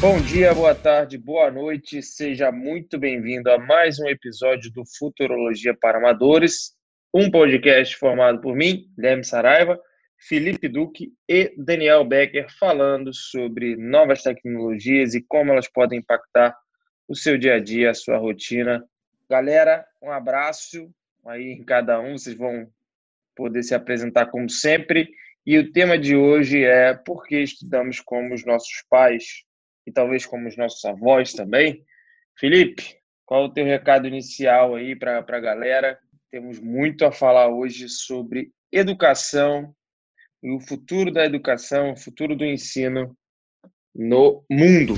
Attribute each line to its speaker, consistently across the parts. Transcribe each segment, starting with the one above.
Speaker 1: Bom dia, boa tarde, boa noite. Seja muito bem-vindo a mais um episódio do Futurologia para Amadores, um podcast formado por mim, Guilherme Saraiva, Felipe Duque e Daniel Becker, falando sobre novas tecnologias e como elas podem impactar o seu dia a dia, a sua rotina. Galera, um abraço aí em cada um, vocês vão poder se apresentar como sempre. E o tema de hoje é por que estudamos como os nossos pais e talvez como os nossos avós também. Felipe, qual é o teu recado inicial aí para a galera? Temos muito a falar hoje sobre educação e o futuro da educação, o futuro do ensino no mundo.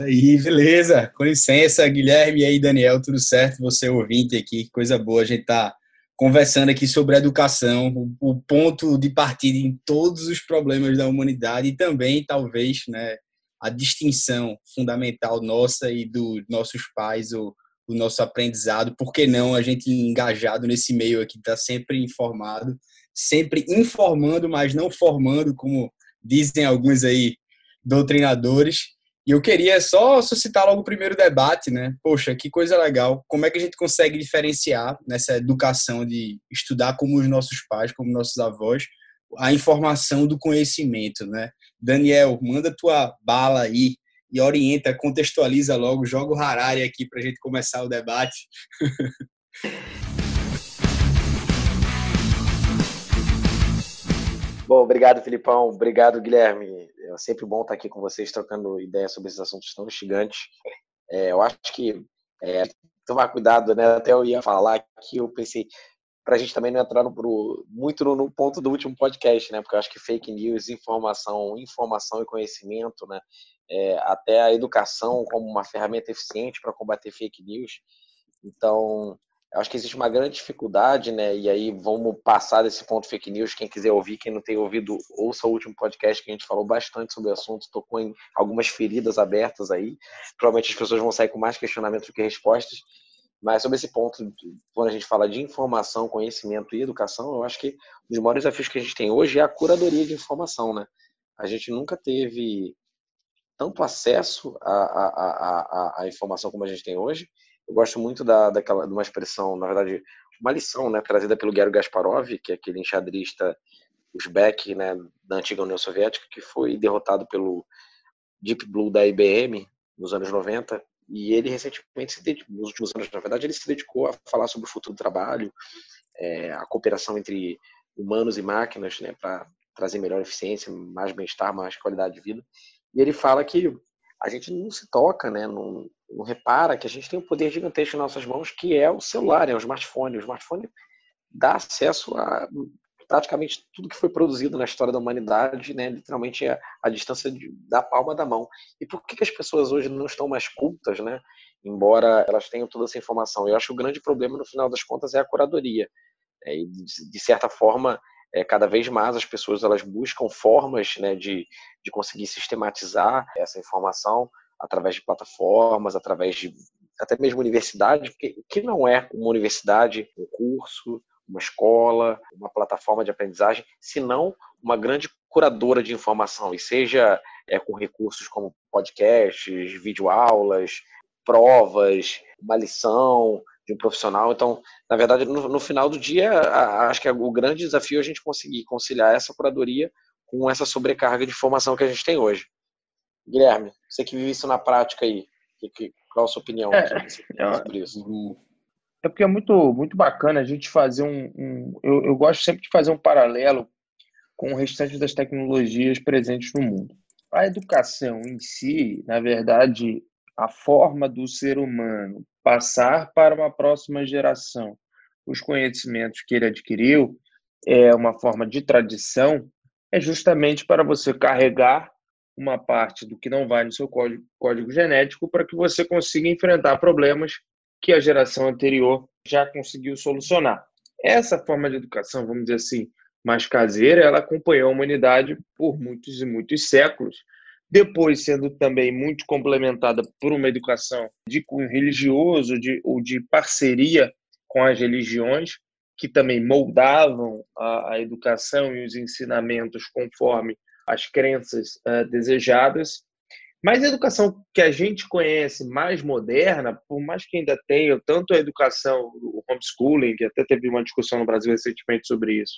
Speaker 2: Aí, beleza. Com licença, Guilherme e aí, Daniel, tudo certo? Você ouvinte aqui, coisa boa. A gente tá conversando aqui sobre educação, o, ponto de partida em todos os problemas da humanidade e também, talvez, né, a distinção fundamental nossa e dos nossos pais, o, o nosso aprendizado. Por que não a gente engajado nesse meio aqui, tá sempre informado, sempre informando, mas não formando, como dizem alguns aí doutrinadores. E eu queria só suscitar logo o primeiro debate, né? Poxa, que coisa legal. Como é que a gente consegue diferenciar nessa educação de estudar como os nossos pais, como nossos avós, a informação do conhecimento, né? Daniel, manda tua bala aí e orienta, contextualiza logo, joga o Harari aqui para a gente começar o debate.
Speaker 3: Bom, obrigado, Filipão. Obrigado, Guilherme. É sempre bom estar aqui com vocês, trocando ideias sobre esses assuntos tão gigantes. É, eu acho que é, tomar cuidado, né? Até eu ia falar que eu pensei para a gente também não entrar no, muito no, no, ponto do último podcast, né? Porque eu acho que fake news, informação, informação e conhecimento, né? É, até a educação como uma ferramenta eficiente para combater fake news. Então, eu acho que existe uma grande dificuldade, né? E aí vamos passar desse ponto fake news. Quem quiser ouvir, quem não tem ouvido, ouça o último podcast que a gente falou bastante sobre o assunto, tocou em algumas feridas abertas aí. Provavelmente as pessoas vão sair com mais questionamentos do que respostas. Mas sobre esse ponto, quando a gente fala de informação, conhecimento e educação, eu acho que um dos maiores desafios que a gente tem hoje é a curadoria de informação, né? A gente nunca teve tanto acesso à, à, à, à informação como a gente tem hoje eu gosto muito da, daquela, de uma expressão, na verdade, uma lição, né, trazida pelo Gary Gasparov, que é aquele enxadrista uzbek, né, da antiga União Soviética, que foi derrotado pelo Deep Blue da IBM nos anos 90, e ele recentemente, nos últimos anos, na verdade, ele se dedicou a falar sobre o futuro do trabalho, é, a cooperação entre humanos e máquinas, né, para trazer melhor eficiência, mais bem-estar, mais qualidade de vida. E ele fala que a gente não se toca, né, não, não repara que a gente tem um poder gigantesco em nossas mãos, que é o celular, é o smartphone. O smartphone dá acesso a praticamente tudo que foi produzido na história da humanidade, né, literalmente a, a distância de, da palma da mão. E por que, que as pessoas hoje não estão mais cultas, né, embora elas tenham toda essa informação? Eu acho que o grande problema, no final das contas, é a curadoria. É, e, de, de certa forma, é, cada vez mais as pessoas elas buscam formas né, de, de conseguir sistematizar essa informação através de plataformas, através de até mesmo universidade, porque o que não é uma universidade, um curso, uma escola, uma plataforma de aprendizagem, senão uma grande curadora de informação, e seja é, com recursos como podcasts, videoaulas, provas, uma lição de um profissional. Então, na verdade, no, no final do dia, a, acho que é o grande desafio é a gente conseguir conciliar essa curadoria com essa sobrecarga de informação que a gente tem hoje. Guilherme, você que vive isso na prática aí, que, qual a sua opinião
Speaker 1: é, sobre isso? É porque é muito, muito bacana a gente fazer um. um eu, eu gosto sempre de fazer um paralelo com o restante das tecnologias presentes no mundo. A educação em si, na verdade, a forma do ser humano passar para uma próxima geração os conhecimentos que ele adquiriu, é uma forma de tradição, é justamente para você carregar uma parte do que não vai no seu código, código genético para que você consiga enfrentar problemas que a geração anterior já conseguiu solucionar. Essa forma de educação, vamos dizer assim, mais caseira, ela acompanhou a humanidade por muitos e muitos séculos, depois sendo também muito complementada por uma educação de cunho religioso de, ou de parceria com as religiões, que também moldavam a, a educação e os ensinamentos conforme as crenças uh, desejadas. Mas a educação que a gente conhece mais moderna, por mais que ainda tenha tanto a educação, o homeschooling, que até teve uma discussão no Brasil recentemente sobre isso,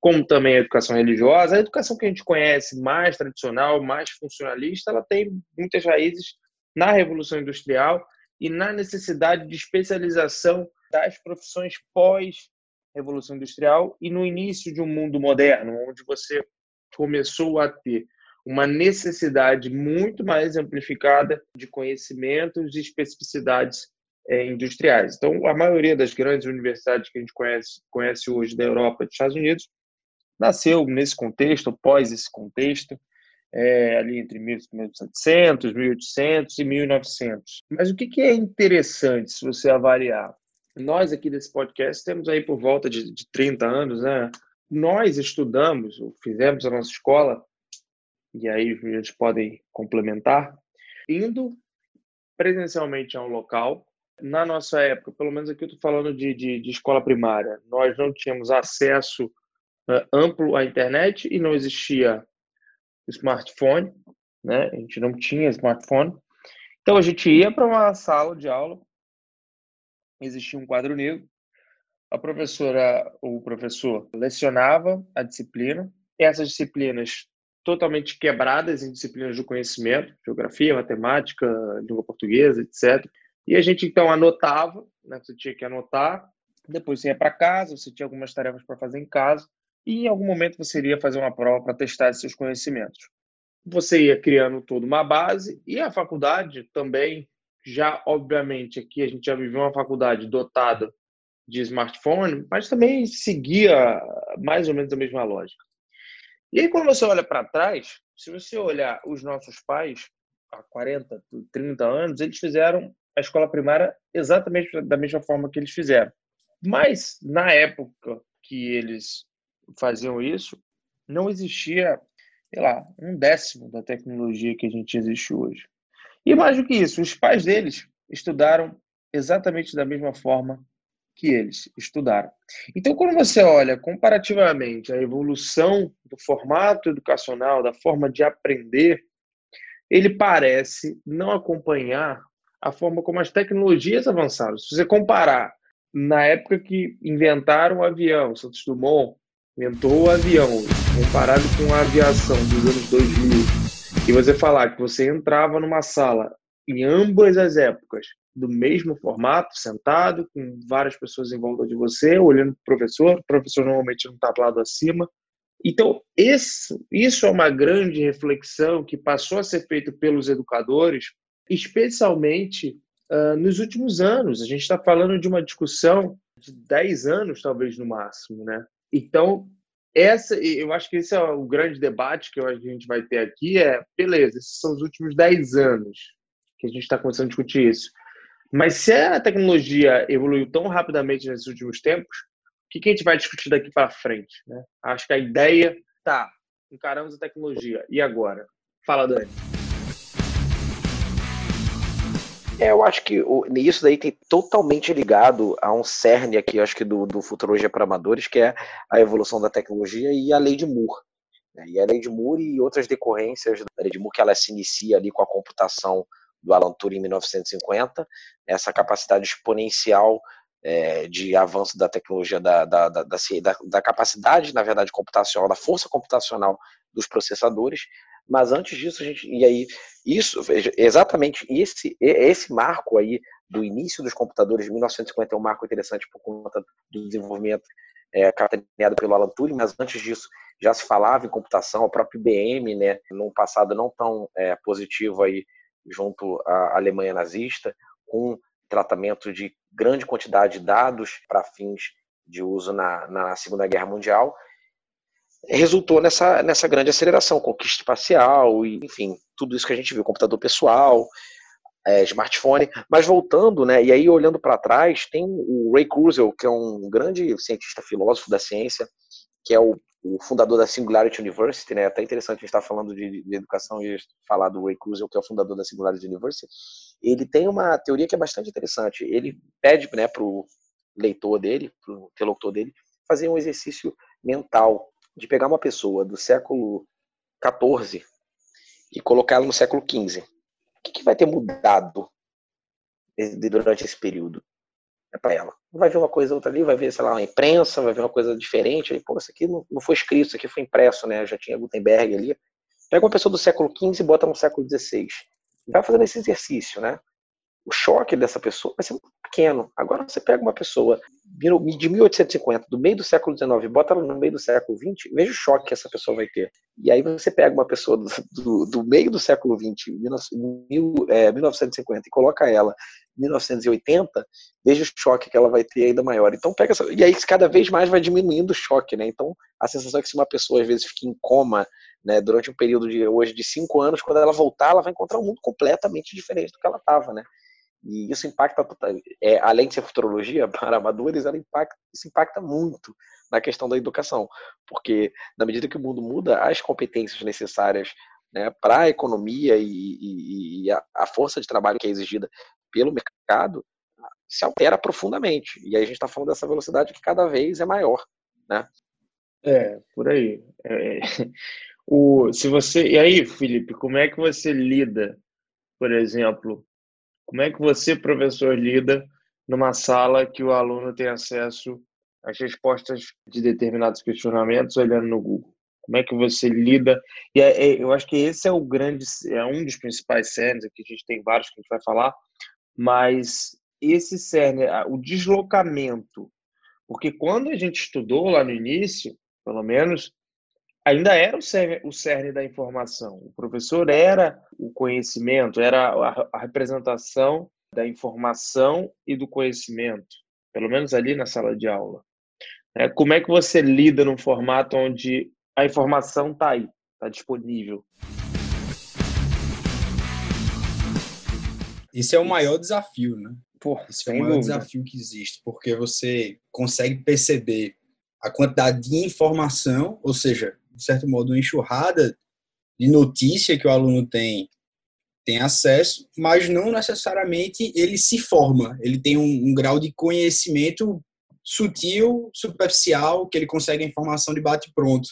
Speaker 1: como também a educação religiosa, a educação que a gente conhece mais tradicional, mais funcionalista, ela tem muitas raízes na Revolução Industrial e na necessidade de especialização das profissões pós Revolução Industrial e no início de um mundo moderno, onde você começou a ter uma necessidade muito mais amplificada de conhecimentos e especificidades é, industriais. Então, a maioria das grandes universidades que a gente conhece, conhece hoje da Europa e dos Estados Unidos nasceu nesse contexto, pós esse contexto, é, ali entre 1700, 1800 e 1900. Mas o que, que é interessante se você avaliar? nós aqui desse podcast temos aí por volta de, de 30 anos, né? Nós estudamos, fizemos a nossa escola, e aí eles podem complementar, indo presencialmente a um local. Na nossa época, pelo menos aqui eu estou falando de, de, de, escola primária, nós não tínhamos acesso uh, amplo à internet e não existia smartphone, né? A gente não tinha smartphone. Então a gente ia para uma sala de aula existia um quadro negro. A professora ou o professor lecionava a disciplina. Essas disciplinas totalmente quebradas em disciplinas do conhecimento, geografia, matemática, língua portuguesa, etc. E a gente então anotava, né? Você tinha que anotar. Depois você ia para casa, você tinha algumas tarefas para fazer em casa e em algum momento você iria fazer uma prova para testar esses conhecimentos. Você ia criando toda uma base e a faculdade também já, obviamente, aqui a gente já viveu uma faculdade dotada de smartphone, mas também seguia mais ou menos a mesma lógica. E aí, quando você olha para trás, se você olhar os nossos pais, há 40, 30 anos, eles fizeram a escola primária exatamente da mesma forma que eles fizeram. Mas, na época que eles faziam isso, não existia, sei lá, um décimo da tecnologia que a gente existe hoje. E mais do que isso, os pais deles estudaram exatamente da mesma forma que eles estudaram. Então, quando você olha comparativamente a evolução do formato educacional, da forma de aprender, ele parece não acompanhar a forma como as tecnologias avançaram. Se você comparar na época que inventaram o avião, Santos Dumont inventou o avião, comparado com a aviação dos anos 2000, e você falar que você entrava numa sala em ambas as épocas do mesmo formato, sentado, com várias pessoas em volta de você, olhando para o professor, o professor normalmente não está do lado acima. Então, isso é uma grande reflexão que passou a ser feita pelos educadores, especialmente uh, nos últimos anos. A gente está falando de uma discussão de 10 anos, talvez no máximo. Né? Então, essa, eu acho que esse é o grande debate que a gente vai ter aqui, é, beleza, esses são os últimos 10 anos que a gente está começando a discutir isso. Mas se a tecnologia evoluiu tão rapidamente nesses últimos tempos, o que, que a gente vai discutir daqui para frente? Né? Acho que a ideia, tá, encaramos a tecnologia, e agora? Fala, Dani.
Speaker 3: É, eu acho que o, isso daí tem totalmente ligado a um cerne aqui, acho que do, do Futurologia para Amadores, que é a evolução da tecnologia e a lei de Moore. Né? E a lei de Moore e outras decorrências da lei de Moore, que ela se inicia ali com a computação do Alan Turing em 1950, essa capacidade exponencial é, de avanço da tecnologia, da, da, da, da, capacidade, na verdade, computacional, da força computacional dos processadores, mas antes disso, a gente. E aí, isso, exatamente esse, esse marco aí do início dos computadores de 1950 é um marco interessante por conta do desenvolvimento é, pelo Alan Turing, mas antes disso já se falava em computação, o próprio IBM, né, num passado não tão é, positivo aí junto à Alemanha nazista, com tratamento de grande quantidade de dados para fins de uso na, na Segunda Guerra Mundial, resultou nessa, nessa grande aceleração, conquista espacial, e, enfim, tudo isso que a gente viu, computador pessoal, é, smartphone. Mas voltando, né, e aí olhando para trás, tem o Ray Kurzweil, que é um grande cientista filósofo da ciência, que é o, o fundador da Singularity University, né, até interessante a gente estar tá falando de, de, educação e falar do Ray Kurzweil, que é o fundador da Singularity University. Ele tem uma teoria que é bastante interessante. Ele pede né, para o leitor dele, para o interlocutor dele, fazer um exercício mental de pegar uma pessoa do século XIV e colocá-la no século XV. O que, que vai ter mudado durante esse período? É para ela. Vai ver uma coisa outra ali, vai ver, sei lá, uma imprensa, vai ver uma coisa diferente. Aí, pô, isso aqui não, não foi escrito, isso aqui foi impresso, né? Já tinha Gutenberg ali. Pega uma pessoa do século XV e bota no século XVI. Vai fazendo esse exercício, né? O choque dessa pessoa vai ser muito pequeno. Agora você pega uma pessoa de 1850, do meio do século XIX, bota ela no meio do século XX, veja o choque que essa pessoa vai ter. E aí você pega uma pessoa do, do, do meio do século XX, mil, é, 1950, e coloca ela 1980, veja o choque que ela vai ter ainda maior. Então pega essa, e aí cada vez mais vai diminuindo o choque, né? Então a sensação é que se uma pessoa às vezes fica em coma, né, durante um período de hoje de cinco anos, quando ela voltar, ela vai encontrar um mundo completamente diferente do que ela estava, né? E isso impacta, tota, é, além de ser futurologia, para amadores, ela impacta, isso impacta muito na questão da educação, porque na medida que o mundo muda, as competências necessárias né, para a economia e, e, e a, a, força de trabalho que é exigida pelo mercado se altera profundamente. E aí a gente está falando dessa velocidade que cada vez é maior, né?
Speaker 1: É, por aí. É, o, se você, e aí, Felipe, como é que você lida, por exemplo, como é que você, professor, lida numa sala que o aluno tem acesso às respostas de determinados questionamentos olhando no Google? Como é que você lida? E é, é, eu acho que esse é o grande, é um dos principais cernes, aqui a gente tem vários que a gente vai falar, mas esse cerne, o deslocamento, porque quando a gente estudou lá no início, pelo menos, ainda era o cerne, o cerne da informação. O professor era o conhecimento, era a, a representação da informação e do conhecimento, pelo menos ali na sala de aula. É, como é que você lida num formato onde a informação está aí, está disponível?
Speaker 2: Esse é o maior desafio, né? Pô, Esse é o maior dúvida. desafio que existe, porque você consegue perceber a quantidade de informação, ou seja, de certo modo, uma enxurrada de notícia que o aluno tem tem acesso, mas não necessariamente ele se forma. Ele tem um, um, grau de conhecimento sutil, superficial, que ele consegue a informação de bate pronto.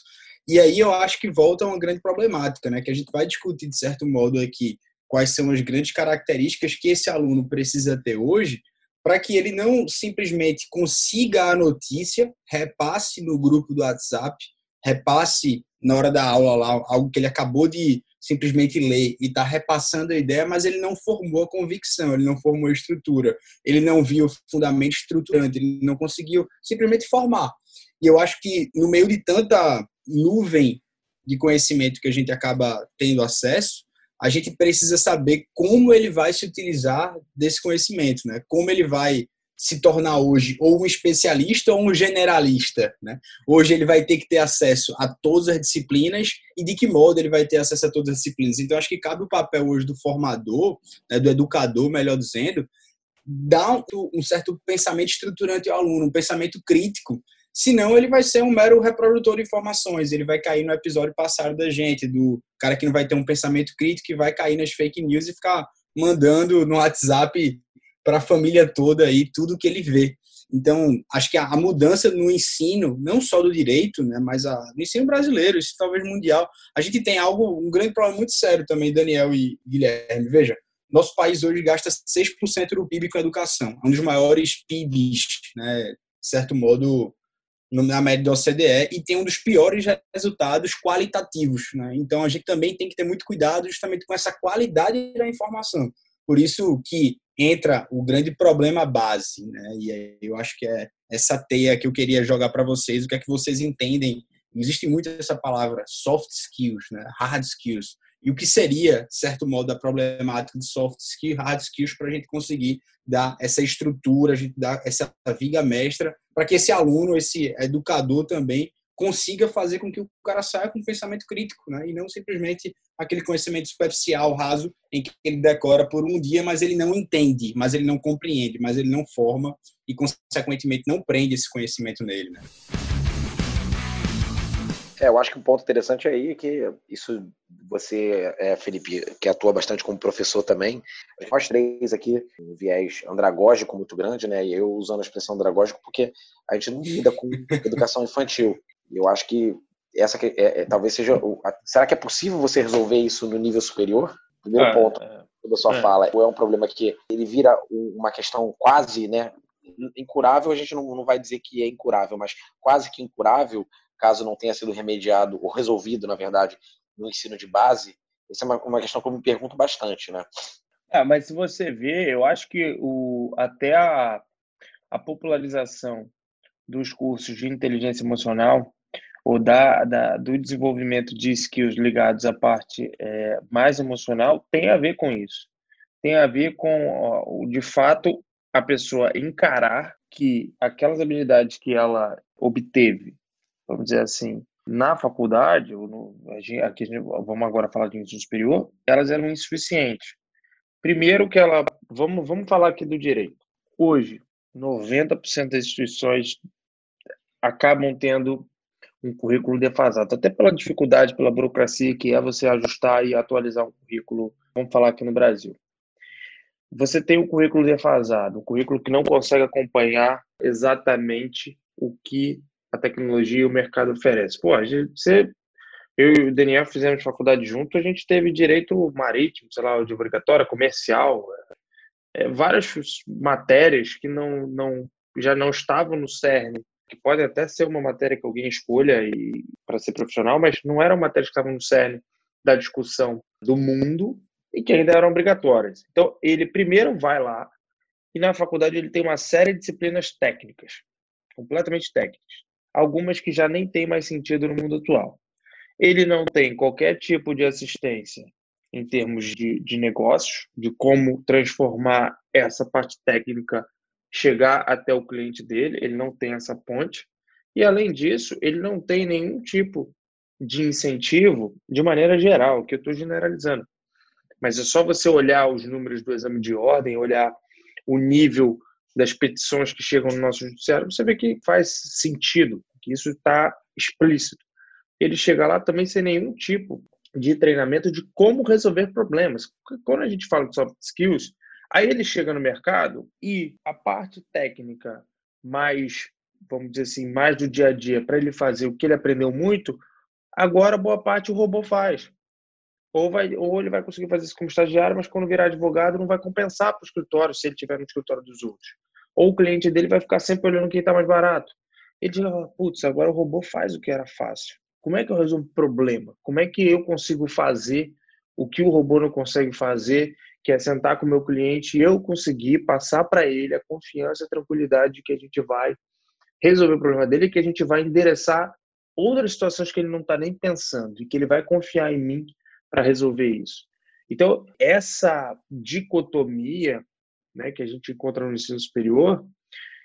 Speaker 2: E aí eu acho que volta uma grande problemática, né? Que a gente vai discutir de certo modo aqui quais são as grandes características que esse aluno precisa ter hoje para que ele não simplesmente consiga a notícia, repasse no grupo do WhatsApp repasse na hora da aula lá algo que ele acabou de simplesmente ler e está repassando a ideia, mas ele não formou a convicção, ele não formou a estrutura, ele não viu o fundamento estruturante, ele não conseguiu simplesmente formar. E eu acho que no meio de tanta nuvem de conhecimento que a gente acaba tendo acesso, a gente precisa saber como ele vai se utilizar desse conhecimento, né? Como ele vai se tornar hoje ou um especialista ou um generalista. Né? Hoje ele vai ter que ter acesso a todas as disciplinas e de que modo ele vai ter acesso a todas as disciplinas. Então, acho que cabe o papel hoje do formador, né, do educador, melhor dizendo, dar um, um certo pensamento estruturante ao aluno, um pensamento crítico. Senão, ele vai ser um mero reprodutor de informações. Ele vai cair no episódio passado da gente, do cara que não vai ter um pensamento crítico e vai cair nas fake news e ficar mandando no WhatsApp para a família toda aí tudo que ele vê. Então, acho que a, mudança no ensino, não só do direito, né, mas a, no ensino brasileiro, isso talvez mundial, a gente tem algo, um grande problema muito sério também, Daniel e Guilherme. Veja, nosso país hoje gasta 6% do PIB com educação, é um dos maiores PIBs, né, de certo modo, na média da OCDE, e tem um dos piores resultados qualitativos. Né? Então, a gente também tem que ter muito cuidado justamente com essa qualidade da informação. Por isso que entra o grande problema base, né? E eu acho que é essa teia que eu queria jogar para vocês, o que é que vocês entendem? Existe muito essa palavra soft skills, né? Hard skills. E o que seria, certo modo, a problemática de soft skills, hard skills para a gente conseguir dar essa estrutura, a gente dar essa viga mestra para que esse aluno, esse educador também consiga fazer com que o cara saia com um pensamento crítico, né? E não simplesmente aquele conhecimento superficial, raso, em que ele decora por um dia, mas ele não entende, mas ele não compreende, mas ele não forma e, consequentemente, não prende esse conhecimento nele, né?
Speaker 3: É, eu acho que um ponto interessante aí é que isso você, é, Felipe, que atua bastante como professor também, nós três aqui, um viés andragógico muito grande, né? E eu usando a expressão andragógico porque a gente não lida com educação infantil. Eu acho que essa que, é, é, talvez seja. Será que é possível você resolver isso no nível superior? Primeiro é, ponto é, da sua é. fala, ou é um problema que ele vira uma questão quase, né? Incurável, a gente não, não vai dizer que é incurável, mas quase que incurável, caso não tenha sido remediado ou resolvido, na verdade, no ensino de base. Essa é uma, uma questão que eu me pergunto bastante, né?
Speaker 1: É, mas se você vê, eu acho que o, até a, a popularização dos cursos de inteligência emocional ou da, da, do desenvolvimento de skills ligados à parte é, mais emocional tem a ver com isso. Tem a ver com, de fato, a pessoa encarar que aquelas habilidades que ela obteve, vamos dizer assim, na faculdade, ou no, aqui vamos agora falar de ensino superior, elas eram insuficientes. Primeiro que ela, vamos, vamos falar aqui do direito. Hoje, 90% das instituições acabam tendo um currículo defasado, até pela dificuldade, pela burocracia que é você ajustar e atualizar um currículo, vamos falar aqui no Brasil. Você tem um currículo defasado, um currículo que não consegue acompanhar exatamente o que a tecnologia e o mercado oferece. Pô, você, eu e o Daniel fizemos faculdade junto, a gente teve direito marítimo, sei lá, de obrigatória, comercial, é, várias matérias que não, não já não estavam no CERN que pode até ser uma matéria que alguém escolha para ser profissional, mas não eram matérias que estavam no cerne da discussão do mundo e que ainda eram obrigatórias. Então, ele primeiro vai lá e na faculdade ele tem uma série de disciplinas técnicas, completamente técnicas, algumas que já nem têm mais sentido no mundo atual. Ele não tem qualquer tipo de assistência em termos de, de negócios, de como transformar essa parte técnica chegar até o cliente dele, ele não tem essa ponte. E, além disso, ele não tem nenhum tipo de incentivo de maneira geral, que eu estou generalizando. Mas é só você olhar os números do exame de ordem, olhar o nível das petições que chegam no nosso judiciário, você vê que faz sentido, que isso está explícito. Ele chega lá também sem nenhum tipo de treinamento de como resolver problemas. Quando a gente fala de soft skills, Aí ele chega no mercado e a parte técnica mais, vamos dizer assim, mais do dia a dia, para ele fazer o que ele aprendeu muito, agora boa parte o robô faz. Ou, vai, ou ele vai conseguir fazer isso como estagiário, mas quando virar advogado não vai compensar para o escritório se ele tiver no escritório dos outros. Ou o cliente dele vai ficar sempre olhando quem está mais barato. Ele diz, putz, agora o robô faz o que era fácil. Como é que eu resolvo o problema? Como é que eu consigo fazer o que o robô não consegue fazer que é sentar com o meu cliente e eu conseguir passar para ele a confiança, a tranquilidade de que a gente vai resolver o problema dele que a gente vai endereçar outras situações que ele não está nem pensando e que ele vai confiar em mim para resolver isso. Então, essa dicotomia né, que a gente encontra no ensino superior,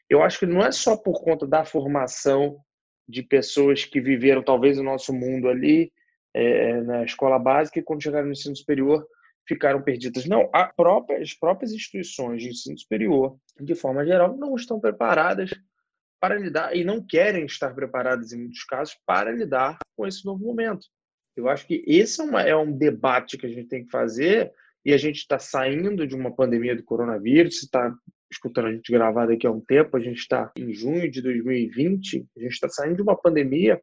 Speaker 1: eu acho que não é só por conta da formação de pessoas que viveram talvez o nosso mundo ali é, na escola básica e quando chegaram no ensino superior ficaram perdidas. Não, própria, as próprias instituições de ensino superior, de forma geral, não estão preparadas para lidar e não querem estar preparadas, em muitos casos, para lidar com esse novo momento. Eu acho que esse é, uma, é um debate que a gente tem que fazer e a gente está saindo de uma pandemia do coronavírus, está escutando a gente gravar daqui a um tempo, a gente está em junho de 2020, a gente está saindo de uma pandemia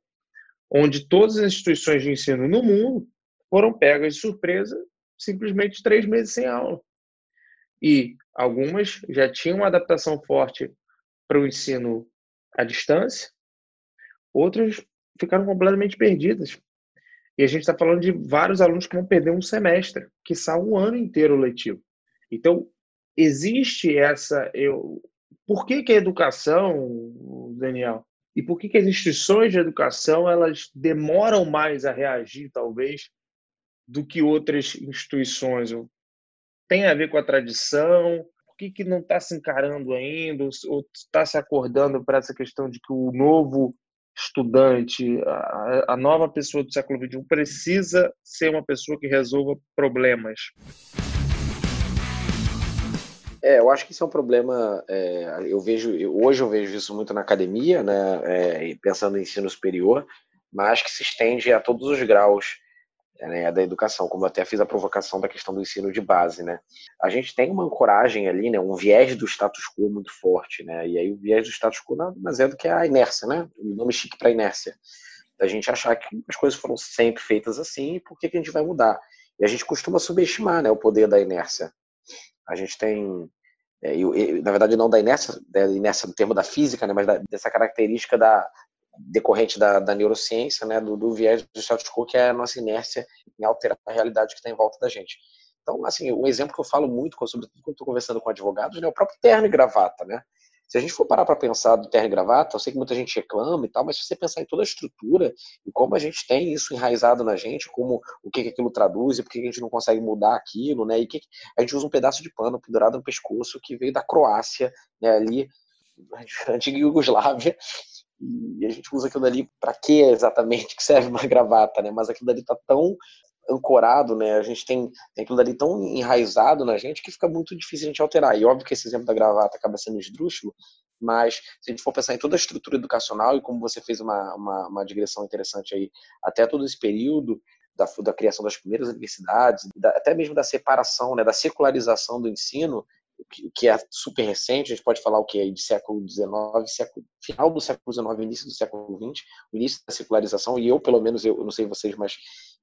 Speaker 1: onde todas as instituições de ensino no mundo foram pegas de surpresa simplesmente três meses sem aula. E algumas já tinham uma adaptação forte para o ensino à distância, outras ficaram completamente perdidas. E a gente está falando de vários alunos que vão perder um semestre, que são um ano inteiro letivo. Então, existe essa. Eu, por que, que a educação, Daniel, e por que, que as instituições de educação elas demoram mais a reagir, talvez, do que outras instituições? Tem a ver com a tradição? Por que, que não está se encarando ainda? Ou está se acordando para essa questão de que o novo estudante, a, a nova pessoa do século XXI precisa ser uma pessoa que resolva problemas?
Speaker 3: É, eu acho que isso é um problema. É, eu vejo hoje eu vejo isso muito na academia, né? É, pensando em ensino superior, mas que se estende a todos os graus né, da educação, como eu até fiz a provocação da questão do ensino de base, né? A gente tem uma ancoragem ali, né, um viés do status quo muito forte, né? E aí o viés do status quo nada mais é do que a inércia, né? O nome chique para inércia. Da gente achar que as coisas foram sempre feitas assim, e por que, que a gente vai mudar? E a gente costuma subestimar, né, o poder da inércia. A gente tem é, na verdade não da inércia, da inércia do termo da física, né, mas da, dessa característica da, decorrente da, da neurociência, né, do, do, viés do status quo, que é a nossa inércia em alterar a realidade que está em volta da gente. Então, assim, um exemplo que eu falo muito, sobretudo quando estou conversando com advogados, é o próprio terno e gravata, né? Se a gente for parar para pensar do terno e gravata, eu sei que muita gente reclama e tal, mas se você pensar em toda a estrutura e como a gente tem isso enraizado na gente, como o que, que aquilo traduz e por que a gente não consegue mudar aquilo, né? E que a gente usa um pedaço de pano pendurado no pescoço que veio da Croácia, né, ali, antiga Iugoslávia, e a gente usa aquilo dali para que exatamente que serve uma gravata, né? Mas aquilo dali tá tão ancorado, né? A gente tem, tem aquilo dali tão enraizado na gente que fica muito difícil a gente alterar. E óbvio que esse exemplo da gravata acaba sendo esdrúxulo, mas se a gente for pensar em toda a estrutura educacional e como você fez uma, uma, uma digressão interessante aí, até todo esse período da, da criação das primeiras universidades, da, até mesmo da separação, né, da secularização do ensino, que é super recente, a gente pode falar o que é de século XIX, século, final do século XIX, início do século XX, o início da secularização, e eu, pelo menos, eu, eu não sei vocês, mas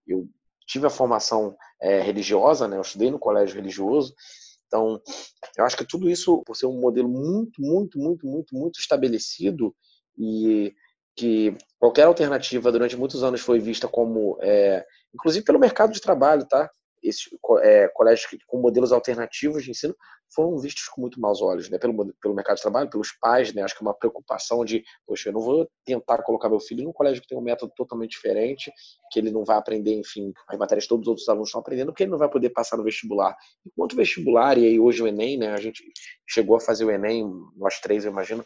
Speaker 3: eu tive a formação é, religiosa, né, eu estudei no colégio religioso, então, eu acho que tudo isso, por ser um modelo muito, muito, muito, muito, muito estabelecido e que qualquer alternativa durante muitos anos foi vista como, é, inclusive pelo mercado de trabalho, tá? Esses é, colégios com modelos alternativos de ensino foram vistos com muito maus olhos, né? Pelo, pelo mercado de trabalho, pelos pais, né? Acho que é uma preocupação de, poxa, eu não vou tentar colocar meu filho num colégio que tem um método totalmente diferente, que ele não vai aprender, enfim, as matérias que todos os outros alunos estão aprendendo, porque ele não vai poder passar no vestibular. Enquanto o vestibular, e aí hoje o Enem, né? A gente chegou a fazer o Enem, nós três, eu imagino,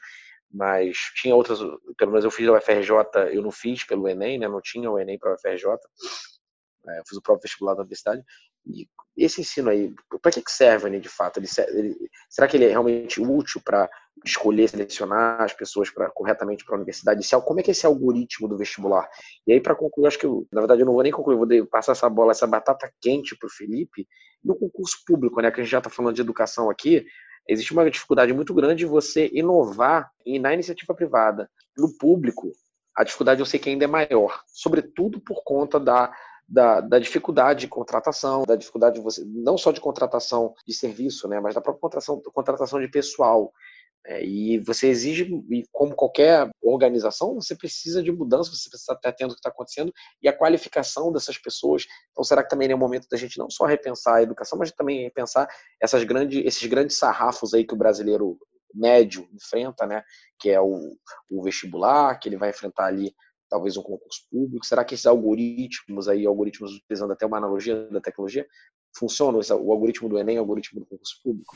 Speaker 3: mas tinha outras, pelo menos eu fiz a UFRJ, eu não fiz pelo Enem, né? Não tinha o Enem para a UFRJ, é, eu fiz o próprio vestibular da universidade, e esse ensino aí, para que, serve ele de fato? Ele, ele, será que ele é realmente útil para escolher, selecionar as pessoas para corretamente para a universidade? Esse, como é que é esse algoritmo do vestibular? E aí, para concluir, acho que, eu, na verdade, eu não vou nem concluir, vou passar essa bola, essa batata quente para o Felipe. No concurso público, né, que a gente já está falando de educação aqui, existe uma dificuldade muito grande de você inovar na iniciativa privada. No público, a dificuldade eu sei que ainda é maior, sobretudo por conta da da, da, dificuldade de contratação, da dificuldade de você, não só de contratação de serviço, né, mas da própria contratação, contratação de pessoal. É, e você exige, e como qualquer organização, você precisa de mudança, você precisa estar atento ao que está acontecendo e a qualificação dessas pessoas. Então, será que também é o momento da gente não só repensar a educação, mas também repensar essas grandes, esses grandes sarrafos aí que o brasileiro médio enfrenta, né? Que é o, o vestibular, que ele vai enfrentar ali talvez um concurso público? Será que esses algoritmos aí, algoritmos utilizando até uma analogia da tecnologia, funcionam? O algoritmo do Enem, o algoritmo do concurso público?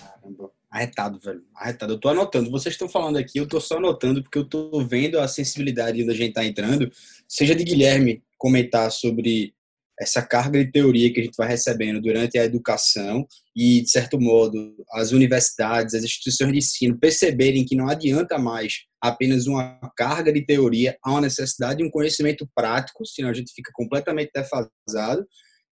Speaker 2: Caramba, arretado, velho. Arretado. Eu tô anotando. Vocês estão falando aqui, eu tô só anotando porque eu tô vendo a sensibilidade onde a gente tá entrando. Seja de Guilherme comentar sobre essa carga de teoria que a gente vai recebendo durante a educação e, de certo modo, as universidades, as instituições de ensino perceberem que não adianta mais apenas uma carga de teoria, há uma necessidade de um conhecimento prático, senão a gente fica completamente defasado.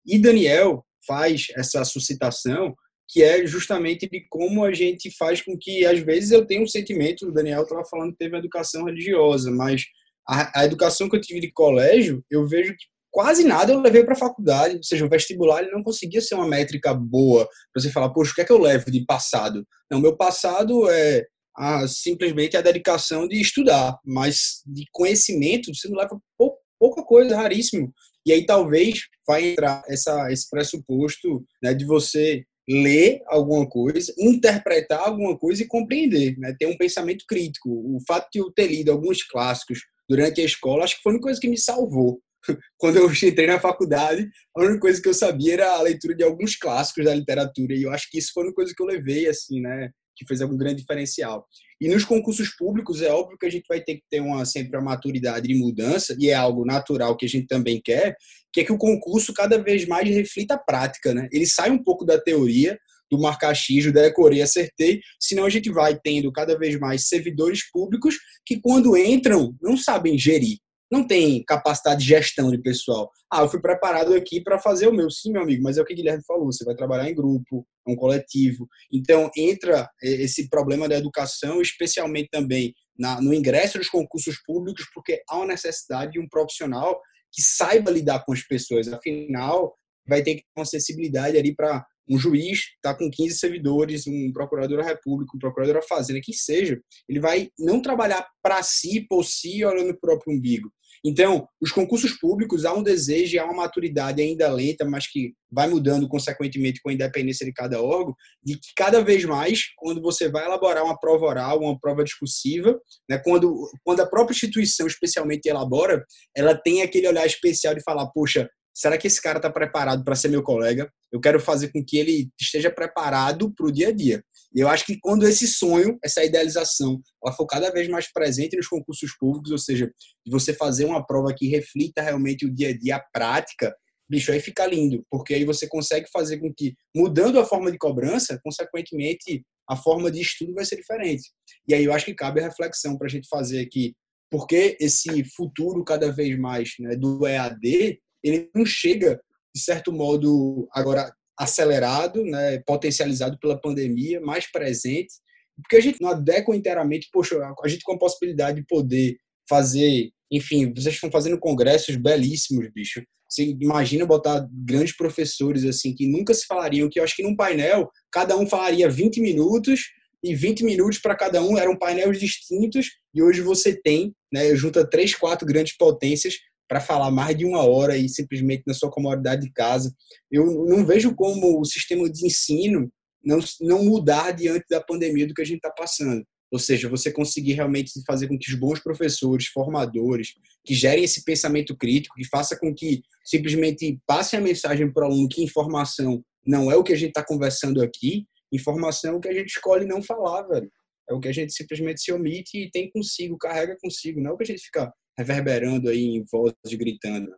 Speaker 2: E Daniel faz essa suscitação que é justamente de como a gente faz com que, às vezes, eu tenho um sentimento, o Daniel estava falando que teve uma educação religiosa, mas a, a, educação que eu tive de colégio, eu vejo que quase nada eu levei para a faculdade, ou seja, o vestibular ele não conseguia ser uma métrica boa para você falar, poxa, o que é que eu levo de passado? Não, meu passado é a, simplesmente a dedicação de estudar, mas de conhecimento você não leva pou, pouca coisa, raríssimo. E aí talvez vai entrar essa, esse pressuposto né, de você ler alguma coisa, interpretar alguma coisa e compreender, né? ter um pensamento crítico. O fato de eu ter lido alguns clássicos durante a escola, acho que foi uma coisa que me salvou quando eu entrei na faculdade, a única coisa que eu sabia era a leitura de alguns clássicos da literatura. E eu acho que isso foi uma coisa que eu levei, assim, né? Que fez algum grande diferencial. E nos concursos públicos, é óbvio que a gente vai ter que ter uma, sempre a maturidade de mudança, e é algo natural que a gente também quer, que é que o concurso cada vez mais reflita a prática, né? Ele sai um pouco da teoria, do do decorei, acertei, senão a gente vai tendo cada vez mais servidores públicos que quando entram não sabem gerir, não tem capacidade de gestão de pessoal. Ah, eu fui preparado aqui para fazer o meu. Sim, meu amigo, mas é o que o Guilherme falou, você vai trabalhar em grupo, é um coletivo. Então, entra esse problema da educação, especialmente também na, no ingresso dos concursos públicos, porque há uma necessidade de um profissional que saiba lidar com as pessoas. Afinal, vai ter que ter uma acessibilidade ali para um juiz está com 15 servidores, um procurador da República, um procurador da Fazenda, que seja, ele vai não trabalhar para si, por si, olhando para o próprio umbigo. Então, os concursos públicos há um desejo e há uma maturidade ainda lenta, mas que vai mudando consequentemente com a independência de cada órgão, de que cada vez mais, quando você vai elaborar uma prova oral, uma prova discursiva, né, quando, quando a própria instituição especialmente elabora, ela tem aquele olhar especial de falar, poxa, será que esse cara está preparado para ser meu colega? Eu quero fazer com que ele esteja preparado para o dia a dia. E eu acho que quando esse sonho, essa idealização, ela for cada vez mais presente nos concursos públicos, ou seja, de você fazer uma prova que reflita realmente o dia a dia, a prática, bicho, aí fica lindo, porque aí você consegue fazer com que, mudando a forma de cobrança, consequentemente, a forma de estudo vai ser diferente. E aí eu acho que cabe a reflexão para a gente fazer aqui, porque esse futuro cada vez mais né, do EAD, ele não chega, de certo modo, agora acelerado, né, potencializado pela pandemia, mais presente, porque a gente não adequa inteiramente, poxa, a gente com a possibilidade de poder fazer, enfim, vocês estão fazendo congressos belíssimos, bicho. Você imagina botar grandes professores assim que nunca se falariam, que eu acho que num painel cada um falaria 20 minutos e 20 minutos para cada um eram painéis distintos e hoje você tem, né, junta três, quatro grandes potências para falar mais de uma hora e simplesmente na sua comodidade de casa. Eu não vejo como o sistema de ensino não, não mudar diante da pandemia do que a gente está passando. Ou seja, você conseguir realmente fazer com que os bons professores, formadores, que gerem esse pensamento crítico, que faça com que simplesmente passem a mensagem para o aluno que informação não é o que a gente está conversando aqui, informação é o que a gente escolhe não falar, velho. É o que a gente simplesmente se omite e tem consigo, carrega consigo, não é o que a gente fica reverberando aí em voz gritando.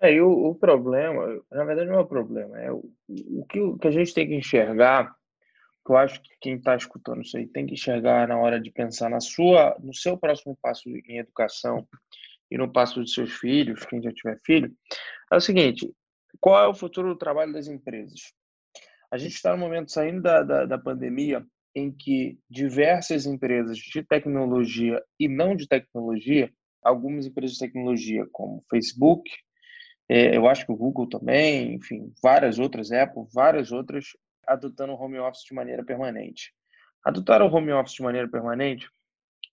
Speaker 1: É, e o, o, problema, na verdade não é o problema, é o, o, que, o que a gente tem que enxergar, que eu acho que quem está escutando isso aí tem que enxergar na hora de pensar na sua, no seu próximo passo em educação e no passo dos seus filhos, quem já tiver filho, é o seguinte, qual é o futuro do trabalho das empresas? A gente está no momento saindo da, da, da pandemia, em que diversas empresas de tecnologia e não de tecnologia, algumas empresas de tecnologia como Facebook, é, eu acho que o Google também, enfim, várias outras, Apple, várias outras, adotando o home office de maneira permanente. Adotar o home office de maneira permanente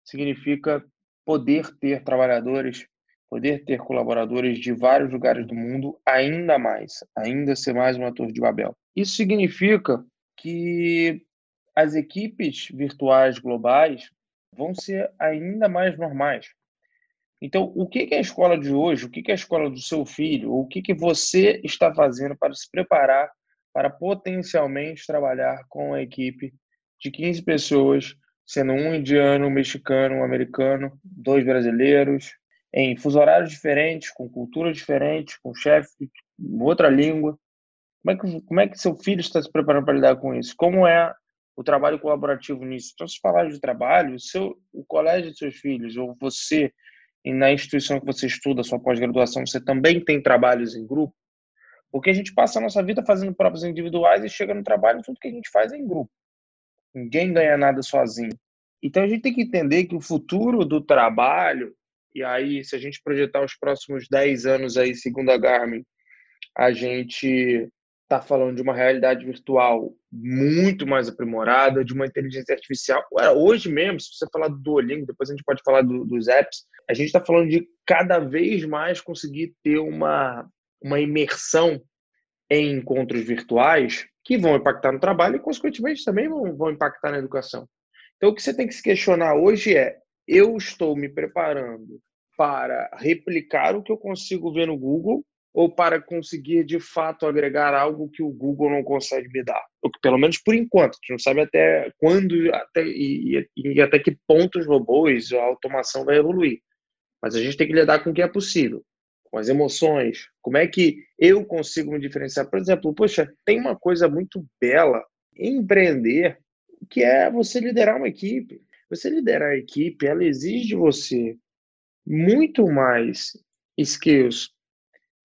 Speaker 1: significa poder ter trabalhadores, poder ter colaboradores de vários lugares do mundo ainda mais, ainda ser mais uma torre de Babel. Isso significa que as equipes virtuais globais vão ser ainda mais normais. Então, o que é a escola de hoje? O que é a escola do seu filho? O que você está fazendo para se preparar para potencialmente trabalhar com uma equipe de 15 pessoas, sendo um indiano, um mexicano, um americano, dois brasileiros, em fuso horários diferentes, com culturas diferentes, com chefe, outra língua. Como é, que, como é que seu filho está se preparando para lidar com isso? Como é o trabalho colaborativo nisso. Então, se falar de trabalho, o, seu, o colégio de seus filhos, ou você, na instituição que você estuda, sua pós-graduação, você também tem trabalhos em grupo, porque a gente passa a nossa vida fazendo provas individuais e chega no trabalho, tudo que a gente faz é em grupo. Ninguém ganha nada sozinho. Então, a gente tem que entender que o futuro do trabalho, e aí, se a gente projetar os próximos 10 anos aí, segundo a Garmin, a gente está falando de uma realidade virtual muito mais aprimorada, de uma inteligência artificial. Hoje mesmo, se você falar do Duolingo, depois a gente pode falar do, dos apps, a gente está falando de cada vez mais conseguir ter uma, uma imersão em encontros virtuais que vão impactar no trabalho e, consequentemente, também vão, vão impactar na educação. Então, o que você tem que se questionar hoje é: eu estou me preparando para replicar o que eu consigo ver no Google ou para conseguir de fato agregar algo que o Google não consegue me dar? Ou que, pelo menos por enquanto, a gente não sabe até quando até, e, e, até que ponto os robôs, a automação vai evoluir. Mas a gente tem que lidar com o que é possível. com as emoções? Como é que eu consigo me diferenciar? Por exemplo, poxa, tem uma coisa muito bela em empreender, que é você liderar uma equipe. Você liderar a equipe, ela exige de você muito mais skills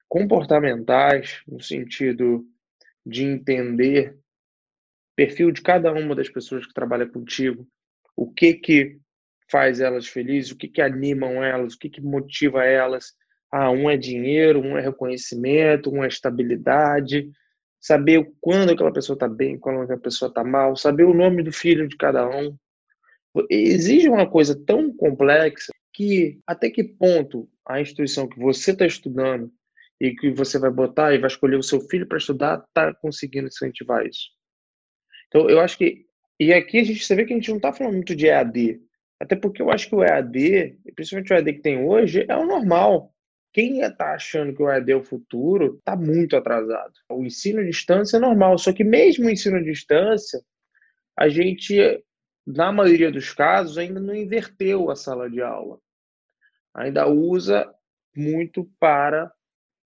Speaker 1: comportamentais, no sentido de entender perfil de cada uma das pessoas que trabalha contigo, o que que faz elas felizes, o que que animam elas, o que que motiva elas. Ah, um é dinheiro, um é reconhecimento, um é estabilidade, saber quando aquela pessoa está bem, quando aquela pessoa está mal, saber o nome do filho de cada um. Exige uma coisa tão complexa que até que ponto a instituição que você está estudando e que você vai botar e vai escolher o seu filho para estudar está conseguindo incentivar isso. Então, eu acho que e aqui a gente você vê que a gente não está falando muito de EAD, até porque eu acho que o EAD, principalmente o EAD que tem hoje, é o normal. Quem está achando que o EAD é o futuro está muito atrasado. O ensino à distância é normal, só que mesmo o ensino à distância, a gente, na maioria dos casos, ainda não inverteu a sala de aula. Ainda usa muito para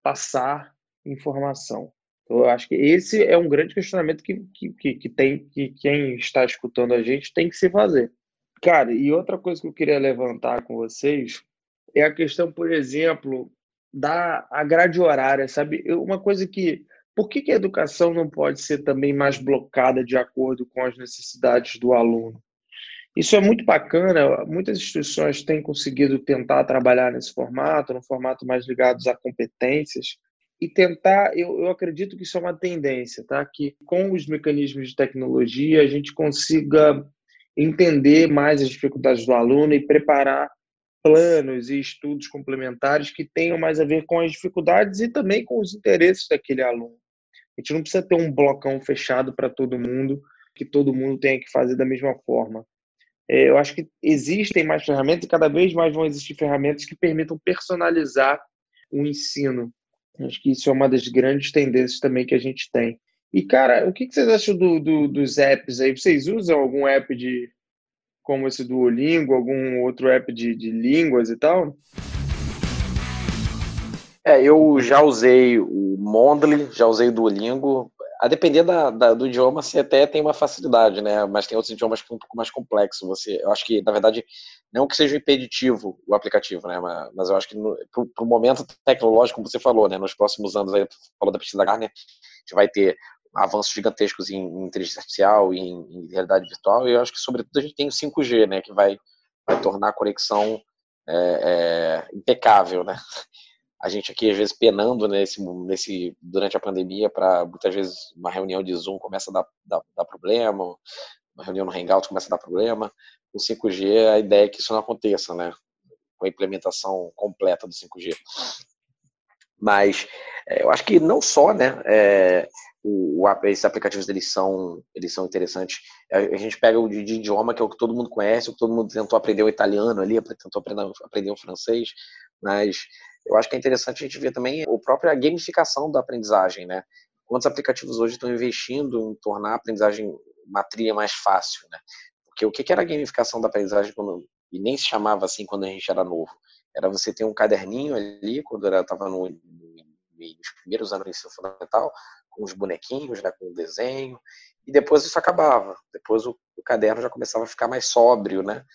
Speaker 1: passar informação. Então, eu acho que esse é um grande questionamento que, que, que, tem, que quem está escutando a gente tem que se fazer. Cara, e outra coisa que eu queria levantar com vocês é a questão, por exemplo, da a grade horária, sabe? Uma coisa que. Por que, que a educação não pode ser também mais blocada de acordo com as necessidades do aluno? Isso é muito bacana. Muitas instituições têm conseguido tentar trabalhar nesse formato, no formato mais ligados a competências, e tentar. Eu, eu acredito que isso é uma tendência, tá? Que com os mecanismos de tecnologia a gente consiga entender mais as dificuldades do aluno e preparar planos e estudos complementares que tenham mais a ver com as dificuldades e também com os interesses daquele aluno. A gente não precisa ter um blocão fechado para todo mundo, que todo mundo tenha que fazer da mesma forma. É, eu acho que existem mais ferramentas e cada vez mais vão existir ferramentas que permitam personalizar o ensino. Acho que isso é uma das grandes tendências também que a gente tem. E, cara, o que vocês acham do, do, dos apps aí? Vocês usam algum app de como esse Duolingo, algum outro app de, de línguas e tal?
Speaker 3: É, eu já usei o Mondly, já usei o Duolingo a depender da, da, do idioma, você até tem uma facilidade, né? Mas tem outros idiomas que são um pouco mais complexos. Você, eu acho que, na verdade, não que seja impeditivo o aplicativo, né? Mas, mas eu acho que para o momento tecnológico, como você falou, né? Nos próximos anos, aí, falou da pesquisa da Gartner, a gente vai ter avanços gigantescos em, em inteligência artificial em, em, realidade virtual. E eu acho que, sobretudo, a gente tem o 5G, né? Que vai, vai tornar a conexão é, é, impecável, né? A gente aqui às vezes penando nesse, nesse durante a pandemia para muitas vezes uma reunião de Zoom começa a dar, dar, dar, problema, uma reunião no Hangout começa a dar problema. Com 5G a ideia é que isso não aconteça, né? Com a implementação completa do 5G. Mas é, eu acho que não só, né? É, o, o, esses aplicativos eles são, eles são interessantes. A, a gente pega o de, de, idioma, que é o que todo mundo conhece, o que todo mundo tentou aprender o italiano ali, tentou aprender, aprender o francês, mas eu acho que é interessante a gente ver também a própria gamificação da aprendizagem, né? Quantos aplicativos hoje estão investindo em tornar a aprendizagem uma trilha mais fácil, né? Porque o que era a gamificação da aprendizagem quando e nem se chamava assim quando a gente era novo? Era você ter um caderninho ali quando eu estava no, nos primeiros anos do ensino fundamental, com os bonequinhos, né, com o desenho, e depois isso acabava. Depois o, o caderno já começava a ficar mais sóbrio, né?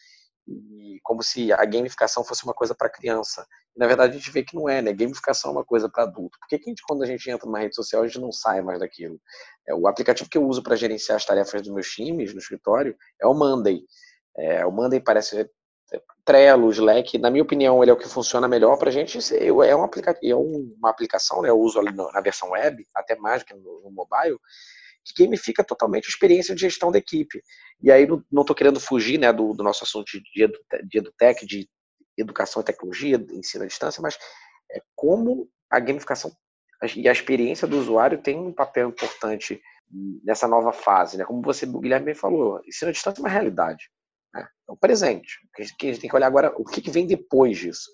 Speaker 3: E como se a gamificação fosse uma coisa para criança. Na verdade, a gente vê que não é, né? Gamificação é uma coisa para adulto. Por que, que a gente, quando a gente entra numa rede social, a gente não sai mais daquilo? É, o aplicativo que eu uso para gerenciar as tarefas dos meus times no escritório é o Monday. É, o Monday parece Trello, Slack, na minha opinião, ele é o que funciona melhor para a gente. É, um aplica é uma aplicação, né? Eu uso ali na versão web, até mais que no, no mobile, que gamifica totalmente a experiência de gestão da equipe. E aí não estou querendo fugir né, do, do, nosso assunto de, de EduTech, de educação e tecnologia, ensino à distância, mas é como a gamificação e a experiência do usuário tem um papel importante nessa nova fase. Né? Como você, o Guilherme falou, ensino à distância é uma realidade. Né? É o presente. que a gente tem que olhar agora o que, vem depois disso.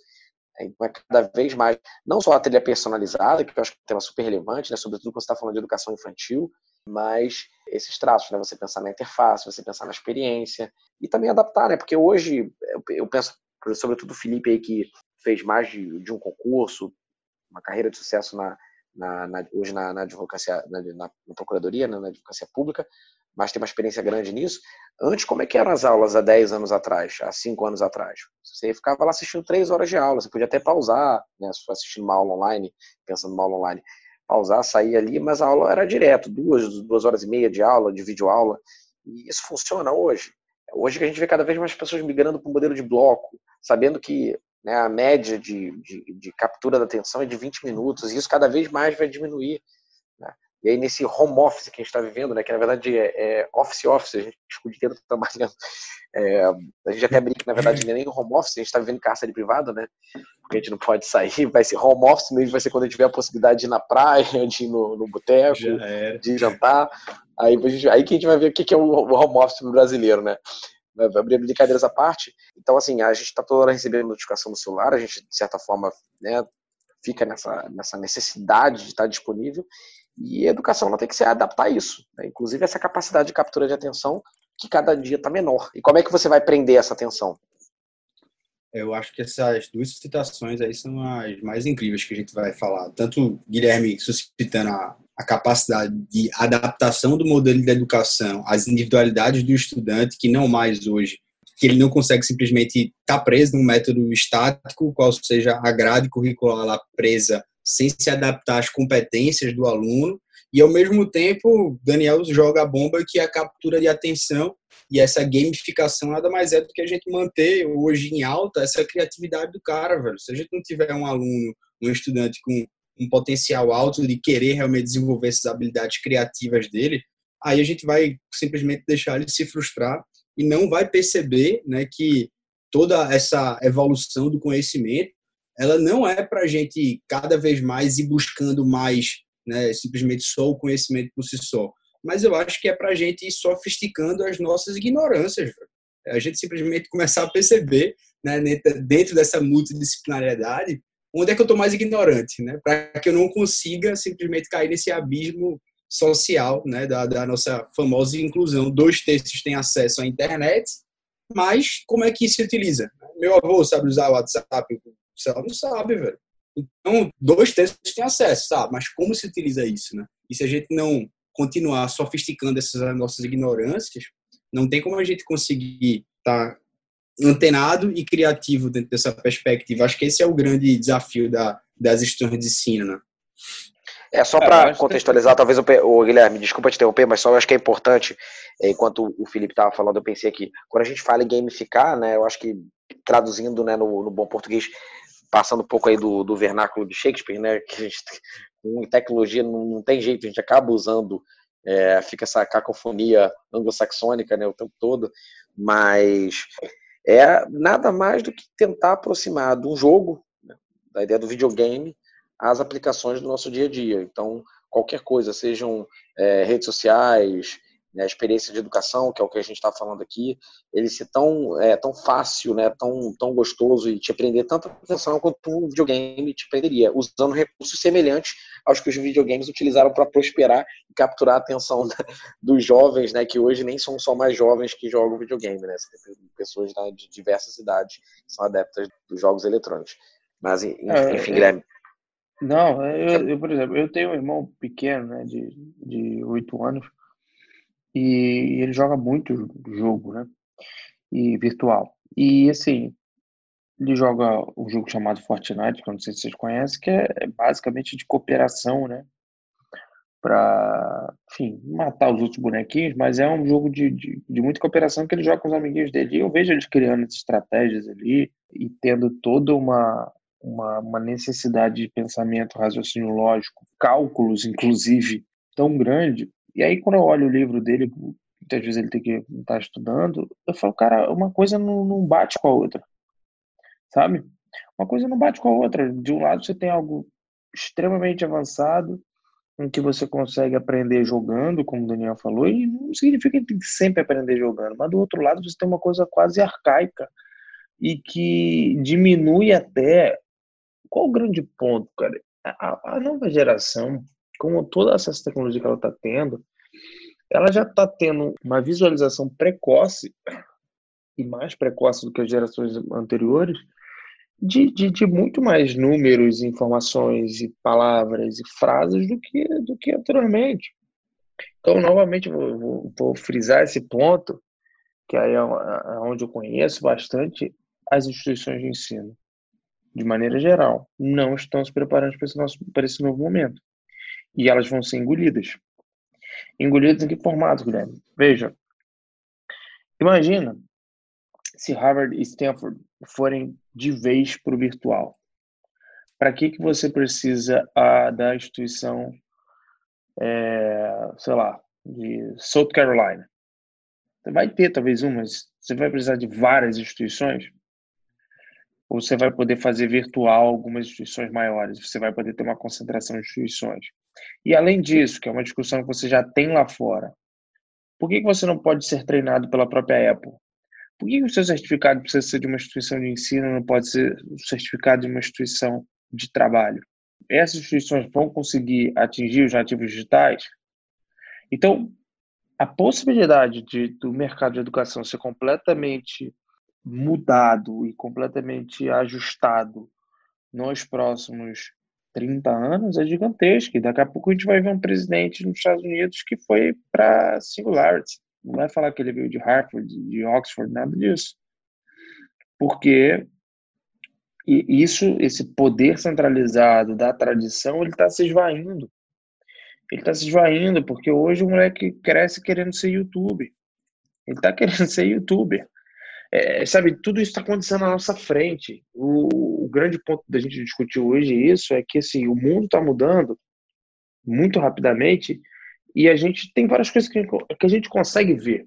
Speaker 3: Então, é cada vez mais, não só a trilha personalizada, que eu acho que é um tema super relevante, né, sobretudo quando você está falando de educação infantil, mas esses traços, né, você pensar na interface, você pensar na experiência e também adaptar, né, porque hoje eu penso, sobretudo o Felipe aí que fez mais de, de um concurso, uma carreira de sucesso na, na, na hoje na, na advocacia, na, procuradoria, né, na advocacia pública, mas tem uma experiência grande nisso. Antes, como é que eram as aulas há 10 anos atrás, há 5 anos atrás? Você ficava lá assistindo 3 horas de aula, você podia até pausar, né, assistindo uma aula online, pensando numa aula online, pausar, sair ali, mas a aula era direto, duas, duas horas e meia de aula, de vídeo aula, e isso funciona hoje. Hoje que a gente vê cada vez mais pessoas migrando para o modelo de bloco, sabendo que né, a média de, de, de, captura da atenção é de 20 minutos, e isso cada vez mais vai diminuir. E aí, nesse home office que a gente está vivendo, né, que na verdade é, é office office, a gente o dia inteiro trabalhando. É, a gente até brinca que na verdade não é nem home office, a gente está vivendo cárcere privado, né? Porque a gente não pode sair, vai ser home office mesmo, vai ser quando a gente tiver a possibilidade de ir na praia, de ir no, no boteco, de jantar. Aí, aí que a gente vai ver o que é o home office brasileiro, né? abrir brincadeiras à parte. Então, assim, a gente está toda hora recebendo notificação no celular, a gente, de certa forma, né, fica nessa, nessa necessidade de estar disponível. E a educação ela tem que se adaptar a isso. Né? Inclusive, essa capacidade de captura de atenção que cada dia está menor. E como é que você vai prender essa atenção?
Speaker 2: Eu acho que essas duas citações aí são as mais incríveis que a gente vai falar. Tanto Guilherme suscitando a, a capacidade de adaptação do modelo de educação às individualidades do estudante, que não mais hoje, que ele não consegue simplesmente estar tá preso num método estático, qual seja a grade curricular lá presa, sem se adaptar às competências do aluno, e ao mesmo tempo, Daniel joga a bomba que é a captura de atenção e essa gamificação nada mais é do que a gente manter hoje em alta essa criatividade do cara, velho. Se a gente não tiver um aluno, um estudante com um potencial alto de querer realmente desenvolver essas habilidades criativas dele, aí a gente vai simplesmente deixar ele se frustrar e não vai perceber né, que toda essa evolução do conhecimento ela não é para a gente cada vez mais ir buscando mais né, simplesmente só o conhecimento por si só, mas eu acho que é para a gente ir sofisticando as nossas ignorâncias. A gente simplesmente começar a perceber, né, dentro dessa multidisciplinariedade, onde é que eu estou mais ignorante, né? Para que eu não consiga simplesmente cair nesse abismo social, né? Da, da, nossa famosa inclusão. Dois terços têm acesso à internet, mas como é que se utiliza? Meu avô sabe usar o WhatsApp, você não sabe, velho. Então, dois terços têm acesso, sabe? Mas como se utiliza isso, né? E se a gente não continuar sofisticando essas nossas ignorâncias, não tem como a gente conseguir estar tá antenado e criativo dentro dessa perspectiva. Acho que esse é o grande desafio da, das instituições de ensino, né?
Speaker 3: É, só para contextualizar, que... talvez o, o, Guilherme, desculpa te interromper, mas só eu acho que é importante, é, enquanto o Felipe estava falando, eu pensei aqui, quando a gente fala em gamificar, né, eu acho que traduzindo né, no, no bom português, passando um pouco aí do, do vernáculo de Shakespeare, né, que gente, com tecnologia não, não tem jeito, a gente acaba usando, é, fica essa cacofonia anglo-saxônica né, o tempo todo, mas é nada mais do que tentar aproximar de um jogo, né, da ideia do videogame, às aplicações do nosso dia a dia. Então, qualquer coisa, sejam é, redes sociais, né, a experiência de educação, que é o que a gente está falando aqui, ele ser tão, é, tão fácil, né, tão, tão gostoso e te aprender tanta atenção quanto um videogame te aprenderia, usando recursos semelhantes aos que os videogames utilizaram para prosperar e capturar a atenção da, dos jovens, né, que hoje nem são só mais jovens que jogam videogame, né, pessoas né, de diversas idades que são adeptas dos jogos eletrônicos. Mas, enfim, é, é, Guilherme.
Speaker 1: Não, eu, eu, por exemplo, eu tenho um irmão pequeno, né, de, de 8 anos, e ele joga muito jogo, né? E virtual. E assim, ele joga um jogo chamado Fortnite, que eu não sei se vocês conhecem, que é basicamente de cooperação, né? Pra, enfim, matar os outros bonequinhos, mas é um jogo de, de, de muita cooperação que ele joga com os amiguinhos dele. E eu vejo eles criando estratégias ali e tendo toda uma, uma, uma necessidade de pensamento, raciocínio lógico, cálculos, inclusive, tão grande e aí, quando eu olho o livro dele, muitas vezes ele tem que estar estudando, eu falo, cara, uma coisa não, não bate com a outra, sabe? Uma coisa não bate com a outra. De um lado, você tem algo extremamente avançado, em que você consegue aprender jogando, como o Daniel falou, e não significa que tem que sempre aprender jogando, mas do outro lado, você tem uma coisa quase arcaica e que diminui até. Qual o grande ponto, cara? A, a nova geração com toda essa tecnologia que ela está tendo, ela já está tendo uma visualização precoce e mais precoce do que as gerações anteriores de, de, de, muito mais números, informações e palavras e frases do que, do que anteriormente. Então, novamente, vou, vou, vou frisar esse ponto, que aí é, onde eu conheço bastante as instituições de ensino, de maneira geral, não estão se preparando para esse, nosso, para esse novo momento. E elas vão ser engolidas. Engolidas em que formato, Guilherme? Veja, imagina se Harvard e Stanford forem de vez para o virtual. Para que, que você precisa a, da instituição, é, sei lá, de South Carolina? Você vai ter talvez uma, mas você vai precisar de várias instituições? Ou você vai poder fazer virtual algumas instituições maiores? Você vai poder ter uma concentração de instituições? E além disso, que é uma discussão que você já tem lá fora, por que, você não pode ser treinado pela própria Apple? Por que o seu certificado precisa ser de uma instituição de ensino, não pode ser certificado de uma instituição de trabalho? Essas instituições vão conseguir atingir os nativos digitais? Então, a possibilidade de, do mercado de educação ser completamente mudado e completamente ajustado nos próximos 30 anos é gigantesca. E daqui a pouco a gente vai ver um presidente nos Estados Unidos que foi para Singularity. Não vai falar que ele veio de Harvard, de Oxford, nada disso. Porque isso, esse poder centralizado da tradição, ele está se esvaindo. Ele está se esvaindo porque hoje o moleque cresce querendo ser youtuber. Ele está querendo ser youtuber. É, sabe, tudo isso está acontecendo na nossa frente. O, o, grande ponto da gente discutir hoje isso é que assim, o mundo está mudando muito rapidamente e a gente tem várias coisas que, que a gente consegue ver.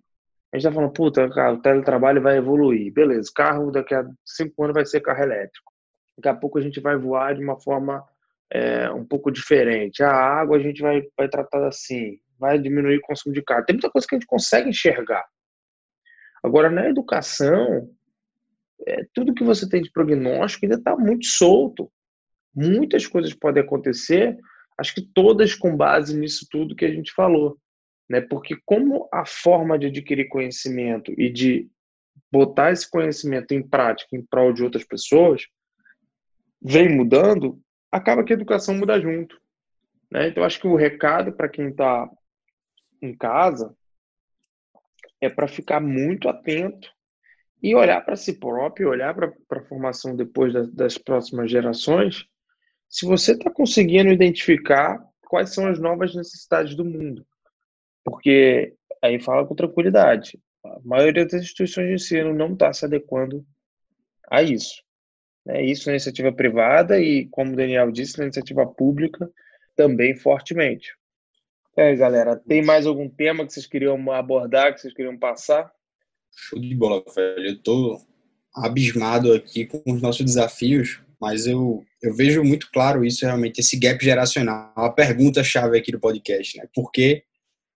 Speaker 1: A gente está falando, puta, cara, o teletrabalho vai evoluir. Beleza, carro daqui a cinco anos vai ser carro elétrico. Daqui a pouco a gente vai voar de uma forma é, um pouco diferente. A água a gente vai, vai tratar assim, vai diminuir o consumo de carro. Tem muita coisa que a gente consegue enxergar. Agora, na educação, é, tudo que você tem de prognóstico ainda está muito solto. Muitas coisas podem acontecer acho que todas com base nisso tudo que a gente falou, né? Porque como a forma de adquirir conhecimento e de botar esse conhecimento em prática em prol de outras pessoas vem mudando, acaba que a educação muda junto, né? Então acho que o recado para quem está em casa é para ficar muito atento e olhar para si próprio, olhar para a formação depois das, das próximas gerações se você está conseguindo identificar quais são as novas necessidades do mundo. Porque aí fala com tranquilidade. A maioria das instituições de ensino não está se adequando a isso. É isso na iniciativa privada e, como o Daniel disse, na iniciativa pública também fortemente. É, galera, tem mais algum tema que vocês queriam abordar, que vocês queriam passar?
Speaker 2: Show de bola, velho. Eu tô abismado aqui com os nossos desafios, mas eu, eu vejo muito claro isso realmente, esse gap geracional. A pergunta-chave aqui do podcast, né? Por que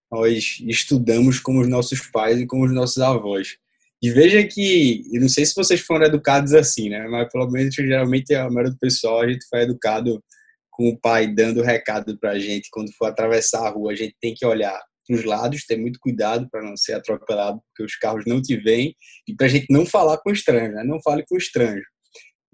Speaker 2: nós estudamos como os nossos pais e como os nossos avós? E veja que, eu não sei se vocês foram educados assim, né? Mas pelo menos geralmente a maioria do pessoal a gente foi educado com o pai dando recado pra gente quando for atravessar a rua, a gente tem que olhar para os lados, ter muito cuidado para não ser atropelado, porque os carros não te veem, e para a gente não falar com estranho, né? Não fale com estranho.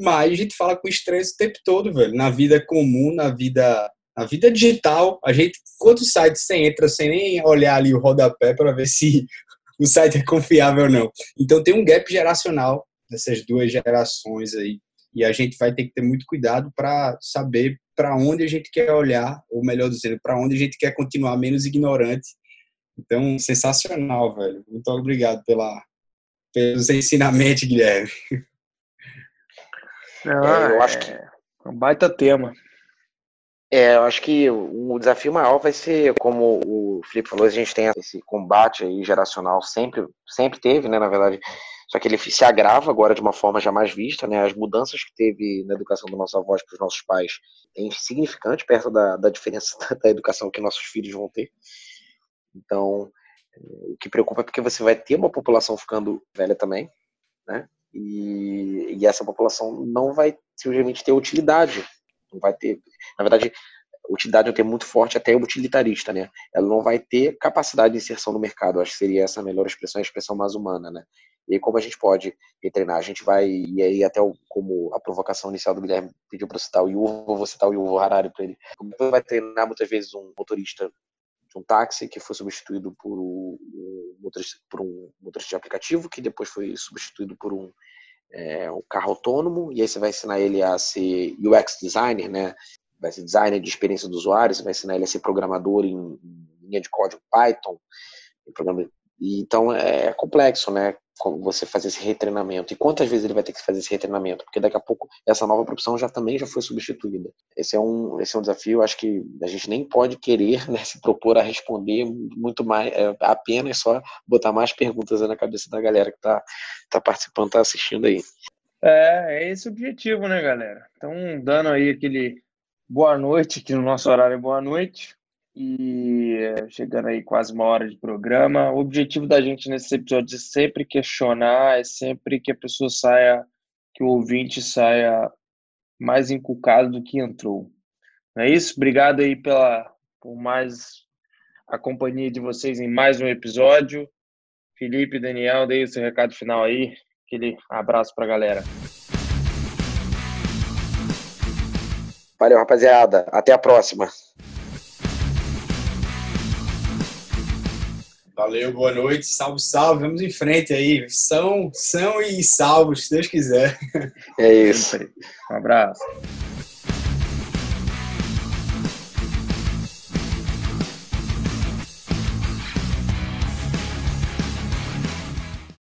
Speaker 2: Mas a gente fala com estranhos o tempo todo, velho. Na vida comum, na vida, na vida digital, a gente, quantos sites você entra sem nem olhar ali o rodapé para ver se o site é confiável ou não. Então tem um gap geracional dessas duas gerações aí. E a gente vai ter que ter muito cuidado para saber para onde a gente quer olhar, ou melhor dizendo, para onde a gente quer continuar menos ignorante. Então, sensacional, velho. Muito obrigado pela, pelos ensinamentos, Guilherme.
Speaker 1: Ah, é, eu acho que é um baita tema.
Speaker 3: É, eu acho que o desafio maior vai ser, como o Felipe falou, a gente tem esse combate aí geracional sempre, sempre teve, né, na verdade, só que ele se agrava agora de uma forma jamais vista, né, as mudanças que teve na educação dos nossos avós para os nossos pais é insignificante perto da, da diferença da educação que nossos filhos vão ter. Então, o que preocupa é porque você vai ter uma população ficando velha também, né, e, e essa população não vai simplesmente ter utilidade, não vai ter, na verdade, utilidade é um termo muito forte, até utilitarista, né? Ela não vai ter capacidade de inserção no mercado. Acho que seria essa a melhor expressão, a expressão mais humana, né? E como a gente pode retreinar? A gente vai, e aí até o, como a provocação inicial do Guilherme pediu para citar o Yuval, vou citar o Yuval Harari para ele. Como vai treinar muitas vezes um motorista de um táxi que foi substituído por um, motorista, por um motorista de aplicativo, que depois foi substituído por um, é, um carro autônomo, e aí você vai ensinar ele a ser UX designer, né? Vai ser designer de experiência do usuário, você vai ensinar ele a ser programador em, linha de código Python, em programa então é complexo, né? Você fazer esse retreinamento. E quantas vezes ele vai ter que fazer esse retreinamento? Porque daqui a pouco essa nova profissão já também já foi substituída. Esse é um, esse é um desafio, acho que a gente nem pode querer né, se propor a responder muito mais, é, apenas só botar mais perguntas na cabeça da galera que está tá participando, está assistindo aí.
Speaker 1: É, é esse o objetivo, né, galera? Então, dando aí aquele boa noite, que no nosso horário é boa noite e chegando aí quase uma hora de programa. O objetivo da gente nesses episódios é sempre questionar, é sempre que a pessoa saia, que o ouvinte saia mais encucado do que entrou. Não é isso? Obrigado aí pela, por mais a companhia de vocês em mais um episódio. Felipe, Daniel, dei o seu recado final aí. Aquele abraço para a galera.
Speaker 3: Valeu, rapaziada. Até a próxima.
Speaker 2: Valeu, boa noite, salve, salve, vamos em frente aí. São, são e salvos, se Deus quiser.
Speaker 3: É isso.
Speaker 1: Um abraço.